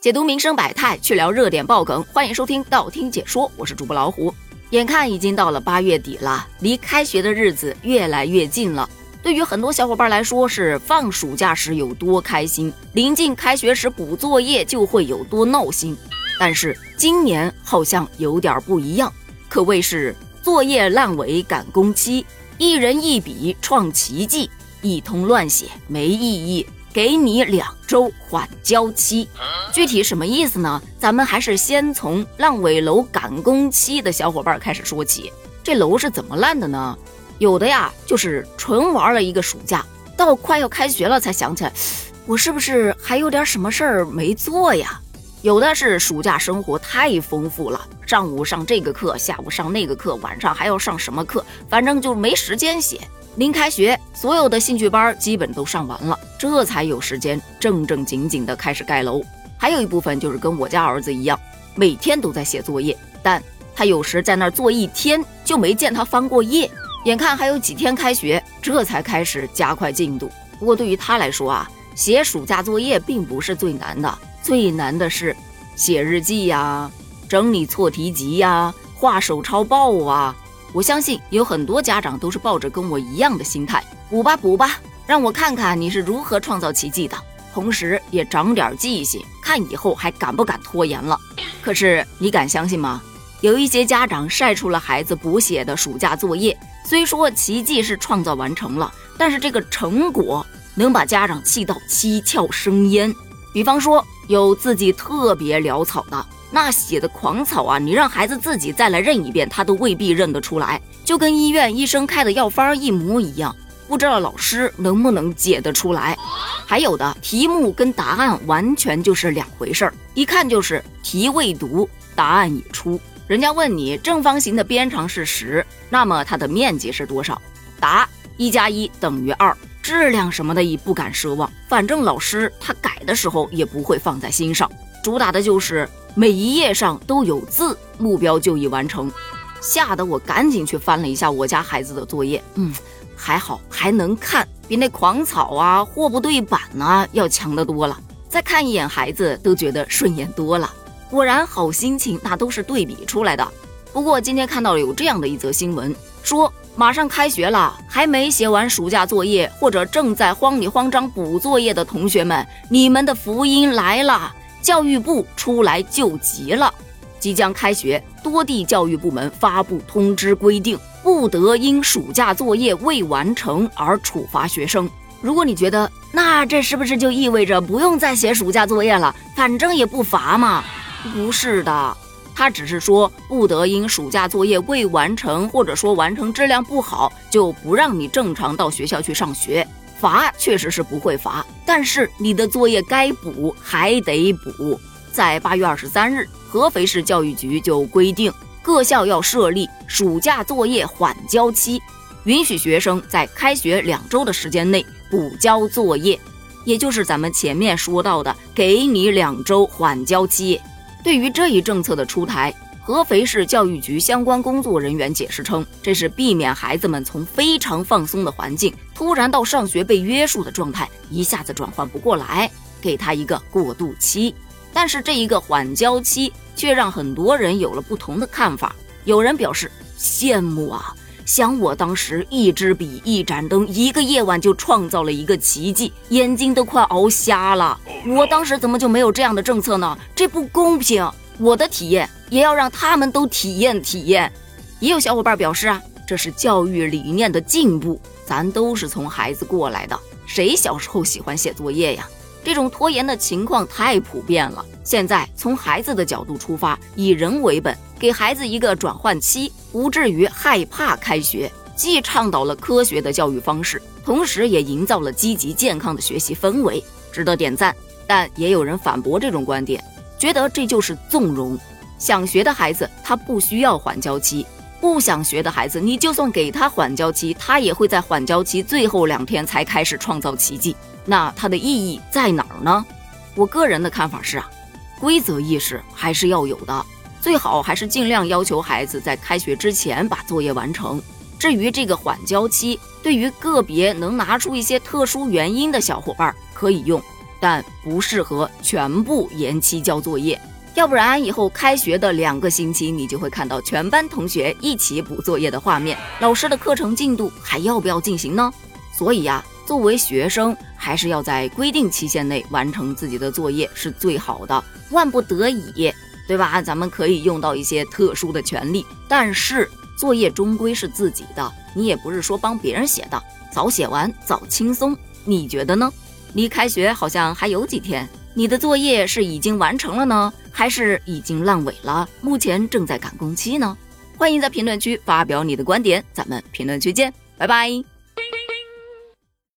解读民生百态，去聊热点爆梗，欢迎收听道听解说，我是主播老虎。眼看已经到了八月底了，离开学的日子越来越近了。对于很多小伙伴来说，是放暑假时有多开心，临近开学时补作业就会有多闹心。但是今年好像有点不一样，可谓是作业烂尾赶工期，一人一笔创奇迹，一通乱写没意义。给你两周缓交期，具体什么意思呢？咱们还是先从烂尾楼赶工期的小伙伴开始说起。这楼是怎么烂的呢？有的呀，就是纯玩了一个暑假，到快要开学了才想起来，我是不是还有点什么事儿没做呀？有的是暑假生活太丰富了，上午上这个课，下午上那个课，晚上还要上什么课，反正就没时间写。临开学，所有的兴趣班基本都上完了，这才有时间正正经经的开始盖楼。还有一部分就是跟我家儿子一样，每天都在写作业，但他有时在那儿坐一天就没见他翻过页。眼看还有几天开学，这才开始加快进度。不过对于他来说啊，写暑假作业并不是最难的，最难的是写日记呀、整理错题集呀、画手抄报啊。我相信有很多家长都是抱着跟我一样的心态，补吧补吧，让我看看你是如何创造奇迹的，同时也长点记性，看以后还敢不敢拖延了。可是你敢相信吗？有一些家长晒出了孩子补写的暑假作业，虽说奇迹是创造完成了，但是这个成果能把家长气到七窍生烟。比方说有字迹特别潦草的。那写的狂草啊！你让孩子自己再来认一遍，他都未必认得出来，就跟医院医生开的药方一模一样。不知道老师能不能解得出来？还有的题目跟答案完全就是两回事儿，一看就是题未读，答案已出。人家问你正方形的边长是十，那么它的面积是多少？答一加一等于二。质量什么的也不敢奢望，反正老师他改的时候也不会放在心上，主打的就是。每一页上都有字，目标就已完成，吓得我赶紧去翻了一下我家孩子的作业。嗯，还好还能看，比那狂草啊、货不对版呐要强得多了。再看一眼孩子，都觉得顺眼多了。果然，好心情那都是对比出来的。不过今天看到有这样的一则新闻，说马上开学了，还没写完暑假作业或者正在慌里慌张补作业的同学们，你们的福音来了。教育部出来救急了，即将开学，多地教育部门发布通知，规定不得因暑假作业未完成而处罚学生。如果你觉得那这是不是就意味着不用再写暑假作业了？反正也不罚嘛？不是的，他只是说不得因暑假作业未完成，或者说完成质量不好，就不让你正常到学校去上学。罚确实是不会罚，但是你的作业该补还得补。在八月二十三日，合肥市教育局就规定，各校要设立暑假作业缓交期，允许学生在开学两周的时间内补交作业，也就是咱们前面说到的，给你两周缓交期。对于这一政策的出台，合肥市教育局相关工作人员解释称，这是避免孩子们从非常放松的环境突然到上学被约束的状态，一下子转换不过来，给他一个过渡期。但是这一个缓交期却让很多人有了不同的看法。有人表示羡慕啊，想我当时一支笔一盏灯，一个夜晚就创造了一个奇迹，眼睛都快熬瞎了。我当时怎么就没有这样的政策呢？这不公平。我的体验也要让他们都体验体验。也有小伙伴表示啊，这是教育理念的进步。咱都是从孩子过来的，谁小时候喜欢写作业呀？这种拖延的情况太普遍了。现在从孩子的角度出发，以人为本，给孩子一个转换期，不至于害怕开学，既倡导了科学的教育方式，同时也营造了积极健康的学习氛围，值得点赞。但也有人反驳这种观点。觉得这就是纵容，想学的孩子他不需要缓交期，不想学的孩子你就算给他缓交期，他也会在缓交期最后两天才开始创造奇迹。那它的意义在哪儿呢？我个人的看法是啊，规则意识还是要有的，最好还是尽量要求孩子在开学之前把作业完成。至于这个缓交期，对于个别能拿出一些特殊原因的小伙伴可以用。但不适合全部延期交作业。要不然以后开学的两个星期，你就会看到全班同学一起补作业的画面。老师的课程进度还要不要进行呢？所以呀，作为学生，还是要在规定期限内完成自己的作业是最好的。万不得已，对吧？咱们可以用到一些特殊的权利，但是作业终归是自己的，你也不是说帮别人写的，早写完早轻松。你觉得呢？离开学好像还有几天。你的作业是已经完成了呢，还是已经烂尾了？目前正在赶工期呢？欢迎在评论区发表你的观点，咱们评论区见，拜拜。